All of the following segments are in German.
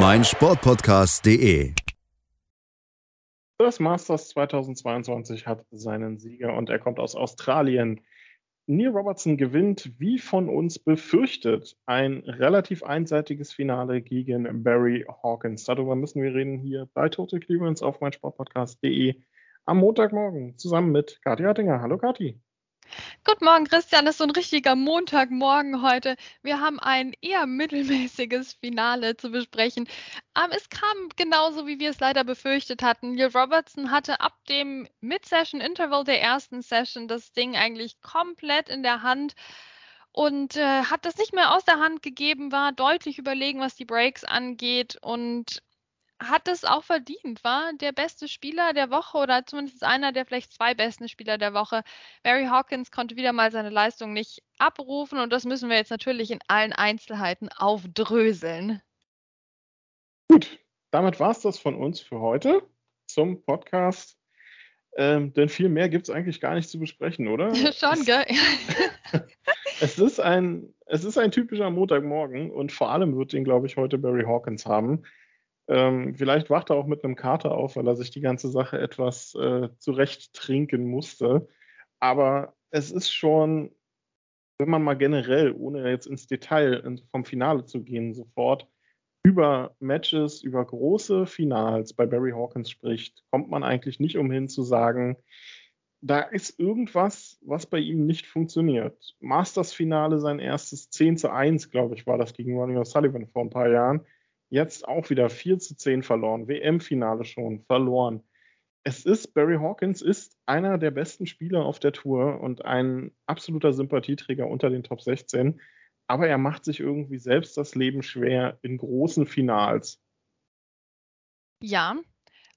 meinsportpodcast.de. Das Masters 2022 hat seinen Sieger und er kommt aus Australien. Neil Robertson gewinnt, wie von uns befürchtet, ein relativ einseitiges Finale gegen Barry Hawkins. Darüber müssen wir reden hier bei Total Clearance auf meinsportpodcast.de am Montagmorgen zusammen mit Kathi Hattinger. Hallo Kathi. Guten Morgen, Christian. Das ist so ein richtiger Montagmorgen heute. Wir haben ein eher mittelmäßiges Finale zu besprechen. Ähm, es kam genauso, wie wir es leider befürchtet hatten. Neil Robertson hatte ab dem Mid-Session-Interval der ersten Session das Ding eigentlich komplett in der Hand und äh, hat das nicht mehr aus der Hand gegeben, war deutlich überlegen, was die Breaks angeht und hat es auch verdient, war der beste Spieler der Woche oder zumindest einer der vielleicht zwei besten Spieler der Woche. Barry Hawkins konnte wieder mal seine Leistung nicht abrufen und das müssen wir jetzt natürlich in allen Einzelheiten aufdröseln. Gut, damit war es das von uns für heute zum Podcast. Ähm, denn viel mehr gibt es eigentlich gar nicht zu besprechen, oder? Schon, gell? es, ist ein, es ist ein typischer Montagmorgen und vor allem wird ihn, glaube ich, heute Barry Hawkins haben. Ähm, vielleicht wacht er auch mit einem Kater auf, weil er sich die ganze Sache etwas äh, zurecht trinken musste. Aber es ist schon, wenn man mal generell, ohne jetzt ins Detail vom Finale zu gehen, sofort über Matches, über große Finals bei Barry Hawkins spricht, kommt man eigentlich nicht umhin zu sagen, da ist irgendwas, was bei ihm nicht funktioniert. Masters-Finale, sein erstes 10 zu 1, glaube ich, war das gegen Ronnie O'Sullivan vor ein paar Jahren Jetzt auch wieder 4 zu 10 verloren. WM-Finale schon verloren. Es ist, Barry Hawkins ist einer der besten Spieler auf der Tour und ein absoluter Sympathieträger unter den Top 16. Aber er macht sich irgendwie selbst das Leben schwer in großen Finals. Ja,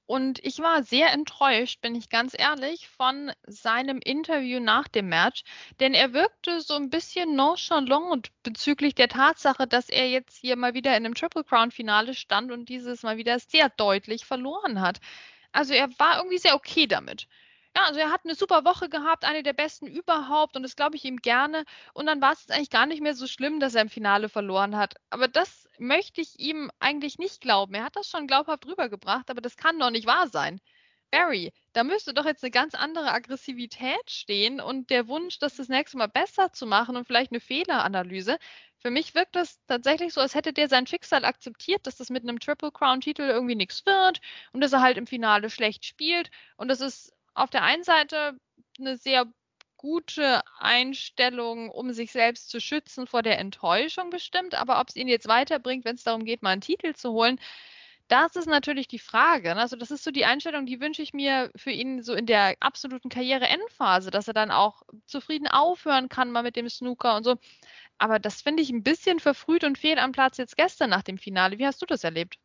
und ich war sehr enttäuscht, bin ich ganz ehrlich, von seinem Interview nach dem Match, denn er wirkte so ein bisschen nonchalant bezüglich der Tatsache, dass er jetzt hier mal wieder in einem Triple Crown Finale stand und dieses mal wieder sehr deutlich verloren hat. Also er war irgendwie sehr okay damit. Ja, also er hat eine super Woche gehabt, eine der besten überhaupt und das glaube ich ihm gerne. Und dann war es eigentlich gar nicht mehr so schlimm, dass er im Finale verloren hat. Aber das möchte ich ihm eigentlich nicht glauben. Er hat das schon glaubhaft rübergebracht, aber das kann doch nicht wahr sein. Barry, da müsste doch jetzt eine ganz andere Aggressivität stehen und der Wunsch, das das nächste Mal besser zu machen und vielleicht eine Fehleranalyse. Für mich wirkt das tatsächlich so, als hätte der sein Schicksal akzeptiert, dass das mit einem Triple Crown Titel irgendwie nichts wird und dass er halt im Finale schlecht spielt und das ist auf der einen Seite eine sehr gute Einstellung, um sich selbst zu schützen vor der Enttäuschung bestimmt, aber ob es ihn jetzt weiterbringt, wenn es darum geht, mal einen Titel zu holen, das ist natürlich die Frage. Ne? Also das ist so die Einstellung, die wünsche ich mir für ihn so in der absoluten Karriere-Endphase, dass er dann auch zufrieden aufhören kann mal mit dem Snooker und so. Aber das finde ich ein bisschen verfrüht und fehl am Platz jetzt gestern nach dem Finale. Wie hast du das erlebt?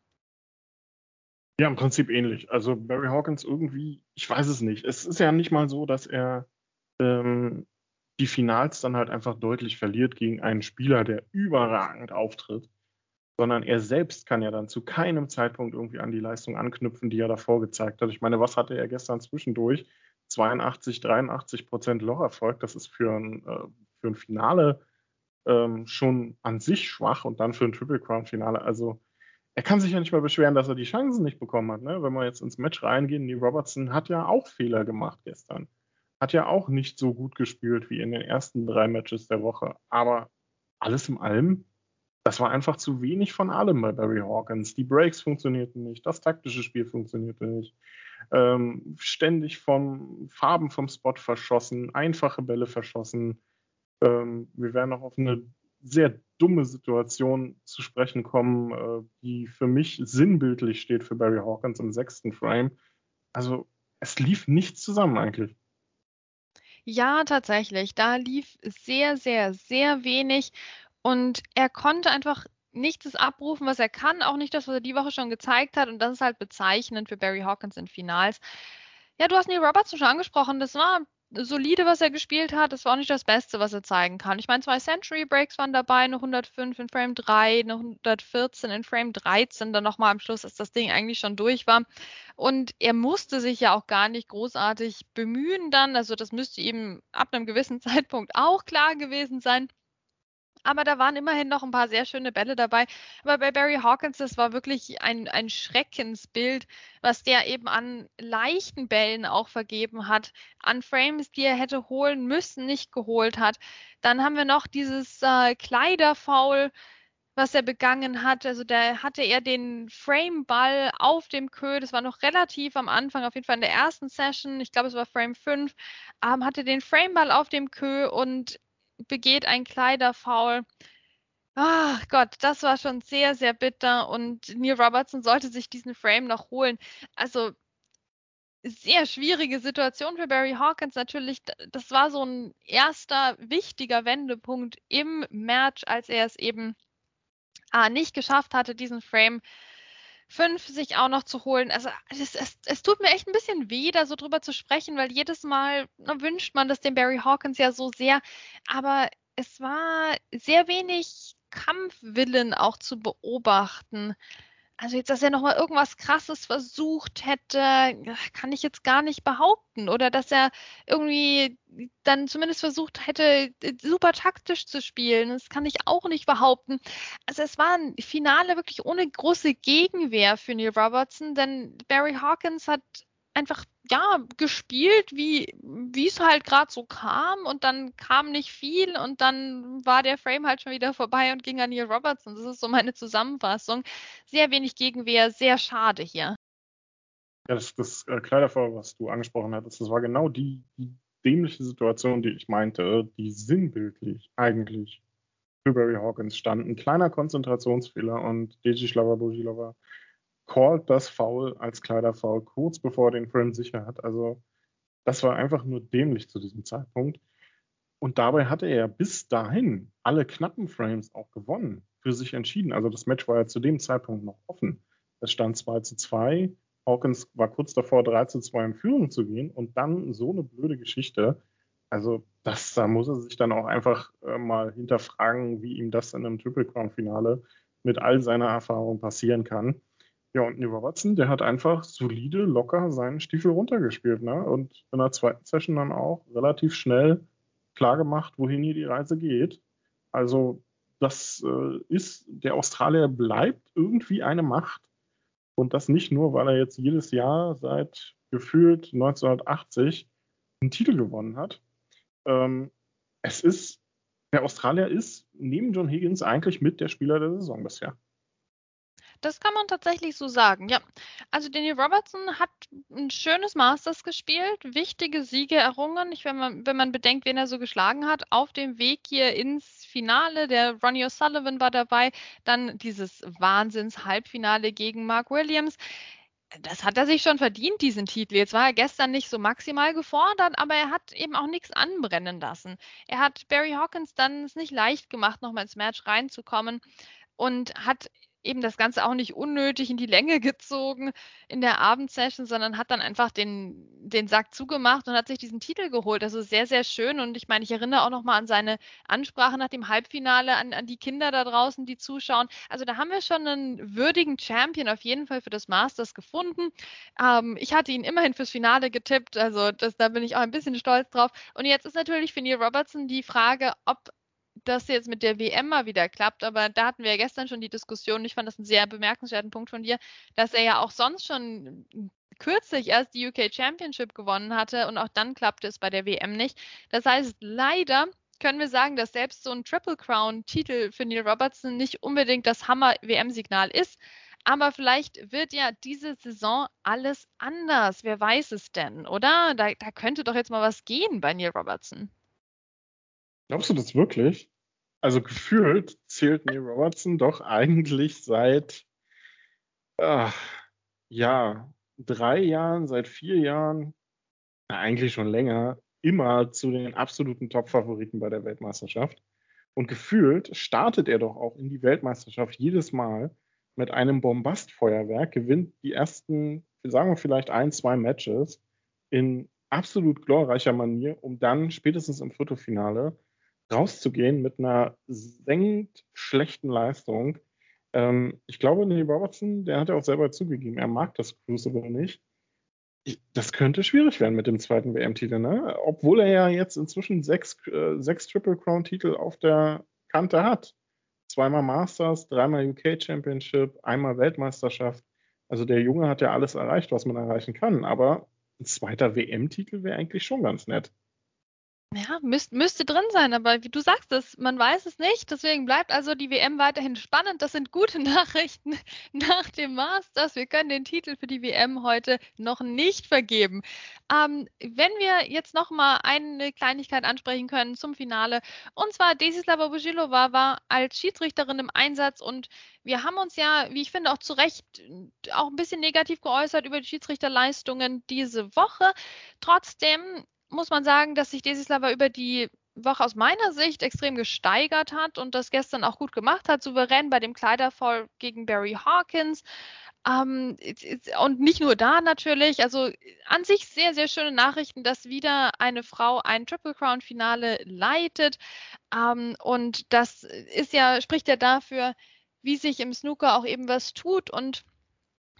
Ja, im Prinzip ähnlich. Also Barry Hawkins irgendwie, ich weiß es nicht. Es ist ja nicht mal so, dass er ähm, die Finals dann halt einfach deutlich verliert gegen einen Spieler, der überragend auftritt, sondern er selbst kann ja dann zu keinem Zeitpunkt irgendwie an die Leistung anknüpfen, die er davor gezeigt hat. Ich meine, was hatte er gestern zwischendurch? 82, 83 Prozent Locherfolg. Das ist für ein, äh, für ein Finale ähm, schon an sich schwach und dann für ein Triple Crown Finale. Also er kann sich ja nicht mal beschweren, dass er die Chancen nicht bekommen hat. Ne? Wenn wir jetzt ins Match reingehen, die Robertson hat ja auch Fehler gemacht gestern. Hat ja auch nicht so gut gespielt wie in den ersten drei Matches der Woche. Aber alles in allem, das war einfach zu wenig von allem bei Barry Hawkins. Die Breaks funktionierten nicht, das taktische Spiel funktionierte nicht. Ähm, ständig vom Farben vom Spot verschossen, einfache Bälle verschossen. Ähm, wir werden noch auf eine sehr dumme Situation zu sprechen kommen, äh, die für mich sinnbildlich steht für Barry Hawkins im sechsten Frame. Also es lief nichts zusammen eigentlich. Ja, tatsächlich. Da lief sehr, sehr, sehr wenig und er konnte einfach nicht das abrufen, was er kann, auch nicht das, was er die Woche schon gezeigt hat. Und das ist halt bezeichnend für Barry Hawkins in Finals. Ja, du hast Neil Robertson schon angesprochen. Das war solide, was er gespielt hat. Das war auch nicht das Beste, was er zeigen kann. Ich meine, zwei Century Breaks waren dabei, eine 105 in Frame 3, eine 114 in Frame 13, dann nochmal am Schluss, als das Ding eigentlich schon durch war. Und er musste sich ja auch gar nicht großartig bemühen dann. Also das müsste ihm ab einem gewissen Zeitpunkt auch klar gewesen sein aber da waren immerhin noch ein paar sehr schöne Bälle dabei. Aber bei Barry Hawkins, das war wirklich ein, ein Schreckensbild, was der eben an leichten Bällen auch vergeben hat, an Frames, die er hätte holen müssen, nicht geholt hat. Dann haben wir noch dieses äh, Kleiderfoul, was er begangen hat. Also da hatte er den Frame-Ball auf dem Kö, das war noch relativ am Anfang, auf jeden Fall in der ersten Session, ich glaube es war Frame 5, ähm, hatte den Frame-Ball auf dem Kö und begeht ein Kleiderfoul. Ach Gott, das war schon sehr, sehr bitter und Neil Robertson sollte sich diesen Frame noch holen. Also sehr schwierige Situation für Barry Hawkins natürlich. Das war so ein erster wichtiger Wendepunkt im Match, als er es eben ah, nicht geschafft hatte, diesen Frame 5 sich auch noch zu holen. Also es, es, es, tut mir echt ein bisschen weh, da so drüber zu sprechen, weil jedes Mal na, wünscht man das dem Barry Hawkins ja so sehr. Aber es war sehr wenig Kampfwillen auch zu beobachten. Also jetzt, dass er nochmal irgendwas Krasses versucht hätte, kann ich jetzt gar nicht behaupten. Oder dass er irgendwie dann zumindest versucht hätte, super taktisch zu spielen. Das kann ich auch nicht behaupten. Also es war ein Finale wirklich ohne große Gegenwehr für Neil Robertson, denn Barry Hawkins hat einfach ja gespielt, wie es halt gerade so kam und dann kam nicht viel und dann war der Frame halt schon wieder vorbei und ging an Neil Robertson. Das ist so meine Zusammenfassung. Sehr wenig Gegenwehr, sehr schade hier. Ja, das, das äh, Kleiderfall, was du angesprochen hattest, das war genau die, die dämliche Situation, die ich meinte, die sinnbildlich eigentlich für Barry Hawkins stand. Ein kleiner Konzentrationsfehler und Deji Bojilova called das Foul als Kleiderfoul kurz bevor er den Frame sicher hat. Also das war einfach nur dämlich zu diesem Zeitpunkt. Und dabei hatte er bis dahin alle knappen Frames auch gewonnen, für sich entschieden. Also das Match war ja zu dem Zeitpunkt noch offen. Es stand 2 zu 2. Hawkins war kurz davor, 3 zu 2 in Führung zu gehen und dann so eine blöde Geschichte. Also das, da muss er sich dann auch einfach äh, mal hinterfragen, wie ihm das in einem Triple Crown Finale mit all seiner Erfahrung passieren kann. Ja, und Neil Robertson, der hat einfach solide, locker seinen Stiefel runtergespielt, ne? Und in der zweiten Session dann auch relativ schnell klargemacht, wohin hier die Reise geht. Also, das äh, ist, der Australier bleibt irgendwie eine Macht. Und das nicht nur, weil er jetzt jedes Jahr seit gefühlt 1980 einen Titel gewonnen hat. Ähm, es ist, der Australier ist neben John Higgins eigentlich mit der Spieler der Saison bisher. Das kann man tatsächlich so sagen, ja. Also Danny Robertson hat ein schönes Masters gespielt, wichtige Siege errungen. Ich, wenn, man, wenn man bedenkt, wen er so geschlagen hat, auf dem Weg hier ins Finale. Der Ronnie O'Sullivan war dabei, dann dieses Wahnsinns-Halbfinale gegen Mark Williams das hat er sich schon verdient, diesen Titel. Jetzt war er gestern nicht so maximal gefordert, aber er hat eben auch nichts anbrennen lassen. Er hat Barry Hawkins dann es nicht leicht gemacht, nochmal ins Match reinzukommen und hat eben das Ganze auch nicht unnötig in die Länge gezogen in der Abendsession, sondern hat dann einfach den, den Sack zugemacht und hat sich diesen Titel geholt. Also sehr, sehr schön. Und ich meine, ich erinnere auch nochmal an seine Ansprache nach dem Halbfinale, an, an die Kinder da draußen, die zuschauen. Also da haben wir schon einen würdigen Champion auf jeden Fall für das Masters gefunden. Ähm, ich hatte ihn immerhin fürs Finale getippt, also das, da bin ich auch ein bisschen stolz drauf. Und jetzt ist natürlich für Neil Robertson die Frage, ob das jetzt mit der WM mal wieder klappt, aber da hatten wir ja gestern schon die Diskussion, ich fand das einen sehr bemerkenswerten Punkt von dir, dass er ja auch sonst schon kürzlich erst die UK Championship gewonnen hatte und auch dann klappte es bei der WM nicht. Das heißt, leider können wir sagen, dass selbst so ein Triple Crown Titel für Neil Robertson nicht unbedingt das Hammer WM-Signal ist. Aber vielleicht wird ja diese Saison alles anders. Wer weiß es denn, oder? Da, da könnte doch jetzt mal was gehen bei Neil Robertson. Glaubst du das wirklich? Also gefühlt zählt Neil Robertson doch eigentlich seit äh, ja, drei Jahren, seit vier Jahren, na, eigentlich schon länger, immer zu den absoluten Top-Favoriten bei der Weltmeisterschaft. Und gefühlt startet er doch auch in die Weltmeisterschaft jedes Mal mit einem Bombastfeuerwerk, gewinnt die ersten, sagen wir vielleicht ein, zwei Matches in absolut glorreicher Manier, um dann spätestens im Viertelfinale rauszugehen mit einer senkt schlechten Leistung. Ähm, ich glaube, Neil Robertson, der hat ja auch selber zugegeben, er mag das Crucible nicht. Ich, das könnte schwierig werden mit dem zweiten WM-Titel, ne? Obwohl er ja jetzt inzwischen sechs, äh, sechs Triple Crown-Titel auf der Kante hat. Zweimal Masters, dreimal UK Championship, einmal Weltmeisterschaft. Also der Junge hat ja alles erreicht, was man erreichen kann. Aber ein zweiter WM-Titel wäre eigentlich schon ganz nett. Ja, müsst, müsste drin sein, aber wie du sagst es, man weiß es nicht. Deswegen bleibt also die WM weiterhin spannend. Das sind gute Nachrichten nach dem Masters. Wir können den Titel für die WM heute noch nicht vergeben. Ähm, wenn wir jetzt noch mal eine Kleinigkeit ansprechen können zum Finale, und zwar Desislava Bujilova war als Schiedsrichterin im Einsatz und wir haben uns ja, wie ich finde, auch zu Recht auch ein bisschen negativ geäußert über die Schiedsrichterleistungen diese Woche. Trotzdem muss man sagen, dass sich Desislava über die Woche aus meiner Sicht extrem gesteigert hat und das gestern auch gut gemacht hat, souverän bei dem Kleiderfall gegen Barry Hawkins. Ähm, und nicht nur da natürlich, also an sich sehr, sehr schöne Nachrichten, dass wieder eine Frau ein Triple Crown Finale leitet. Ähm, und das ist ja, spricht ja dafür, wie sich im Snooker auch eben was tut und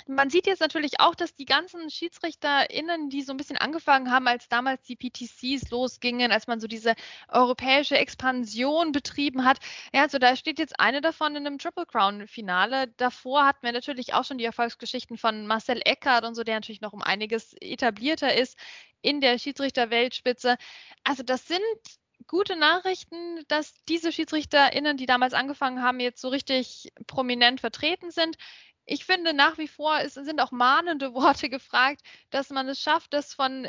man sieht jetzt natürlich auch, dass die ganzen SchiedsrichterInnen, die so ein bisschen angefangen haben, als damals die PTCs losgingen, als man so diese europäische Expansion betrieben hat. Ja, also da steht jetzt eine davon in einem Triple Crown-Finale. Davor hatten wir natürlich auch schon die Erfolgsgeschichten von Marcel Eckert und so, der natürlich noch um einiges etablierter ist in der Schiedsrichter-Weltspitze. Also das sind gute Nachrichten, dass diese SchiedsrichterInnen, die damals angefangen haben, jetzt so richtig prominent vertreten sind ich finde nach wie vor, es sind auch mahnende Worte gefragt, dass man es schafft, dass von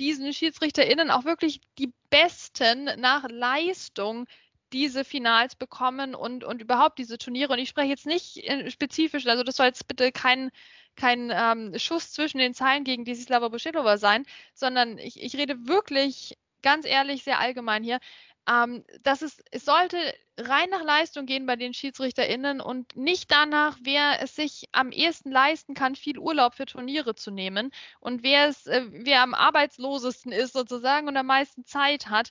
diesen SchiedsrichterInnen auch wirklich die Besten nach Leistung diese Finals bekommen und, und überhaupt diese Turniere. Und ich spreche jetzt nicht spezifisch, also das soll jetzt bitte kein, kein ähm, Schuss zwischen den Zeilen gegen Desislava Bushilova sein, sondern ich, ich rede wirklich ganz ehrlich, sehr allgemein hier. Ähm, dass es, es sollte rein nach Leistung gehen bei den SchiedsrichterInnen und nicht danach, wer es sich am ehesten leisten kann, viel Urlaub für Turniere zu nehmen und wer es, äh, wer am arbeitslosesten ist sozusagen und am meisten Zeit hat.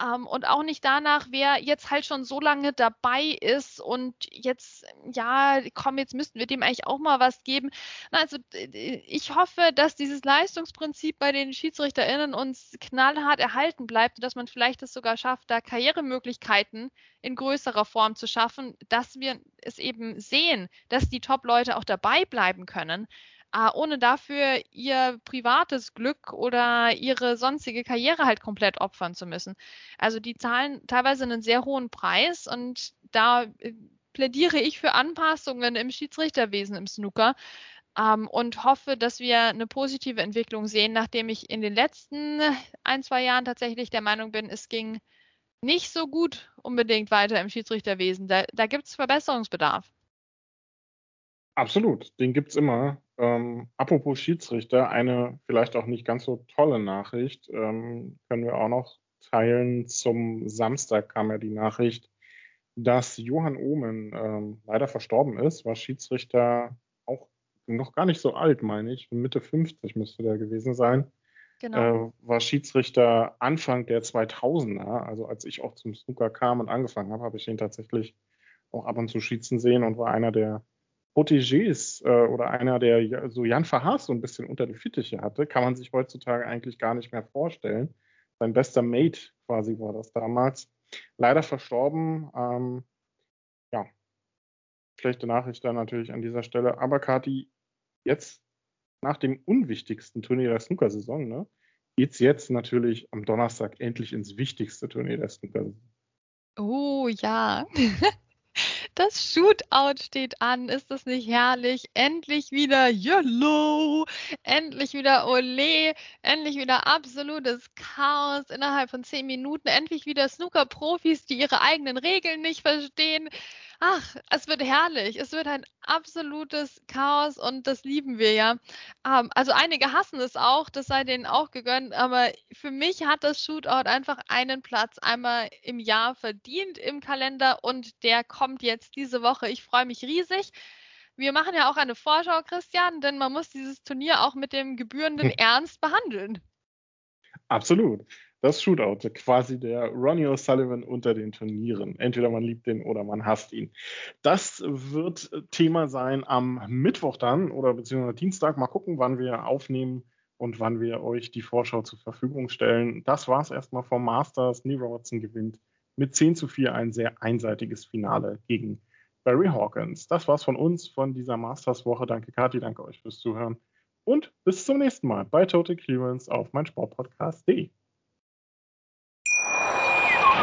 Ähm, und auch nicht danach, wer jetzt halt schon so lange dabei ist und jetzt, ja, komm, jetzt müssten wir dem eigentlich auch mal was geben. Also ich hoffe, dass dieses Leistungsprinzip bei den SchiedsrichterInnen uns knallhart erhalten bleibt und dass man vielleicht es sogar schafft, da Karrieremöglichkeiten in größerer Form zu schaffen, dass wir es eben sehen, dass die Top-Leute auch dabei bleiben können, ohne dafür ihr privates Glück oder ihre sonstige Karriere halt komplett opfern zu müssen. Also die zahlen teilweise einen sehr hohen Preis und da äh, plädiere ich für Anpassungen im Schiedsrichterwesen im Snooker. Ähm, und hoffe, dass wir eine positive Entwicklung sehen, nachdem ich in den letzten ein, zwei Jahren tatsächlich der Meinung bin, es ging nicht so gut unbedingt weiter im Schiedsrichterwesen. Da, da gibt es Verbesserungsbedarf. Absolut, den gibt es immer. Ähm, apropos Schiedsrichter, eine vielleicht auch nicht ganz so tolle Nachricht ähm, können wir auch noch teilen. Zum Samstag kam ja die Nachricht, dass Johann Ohmen ähm, leider verstorben ist, war Schiedsrichter auch noch gar nicht so alt, meine ich. Mitte 50 müsste der gewesen sein. Genau. Äh, war Schiedsrichter Anfang der 2000er. Also als ich auch zum Snooker kam und angefangen habe, habe ich ihn tatsächlich auch ab und zu schießen sehen und war einer der Protégés äh, oder einer, der so Jan Verhaas so ein bisschen unter die Fittiche hatte, kann man sich heutzutage eigentlich gar nicht mehr vorstellen. Sein bester Mate quasi war das damals. Leider verstorben. Ähm, ja, schlechte Nachricht dann natürlich an dieser Stelle. Aber Kati, jetzt nach dem unwichtigsten Turnier der Snooker-Saison, ne, geht es jetzt natürlich am Donnerstag endlich ins wichtigste Turnier der Snooker-Saison. Oh ja. Das Shootout steht an. Ist das nicht herrlich? Endlich wieder YOLO. Endlich wieder Ole. Endlich wieder absolutes Chaos innerhalb von zehn Minuten. Endlich wieder Snooker-Profis, die ihre eigenen Regeln nicht verstehen. Ach, es wird herrlich. Es wird ein absolutes Chaos und das lieben wir ja. Ähm, also einige hassen es auch, das sei denen auch gegönnt, aber für mich hat das Shootout einfach einen Platz einmal im Jahr verdient im Kalender und der kommt jetzt diese Woche. Ich freue mich riesig. Wir machen ja auch eine Vorschau, Christian, denn man muss dieses Turnier auch mit dem gebührenden Ernst behandeln. Absolut das Shootout, quasi der Ronnie O'Sullivan unter den Turnieren. Entweder man liebt ihn oder man hasst ihn. Das wird Thema sein am Mittwoch dann oder beziehungsweise Dienstag. Mal gucken, wann wir aufnehmen und wann wir euch die Vorschau zur Verfügung stellen. Das war es erstmal vom Masters. Neil Robertson gewinnt mit 10 zu 4 ein sehr einseitiges Finale gegen Barry Hawkins. Das war's von uns, von dieser Masters-Woche. Danke, Kathi, danke euch fürs Zuhören. Und bis zum nächsten Mal bei Total Clearance auf meinsportpodcast.de.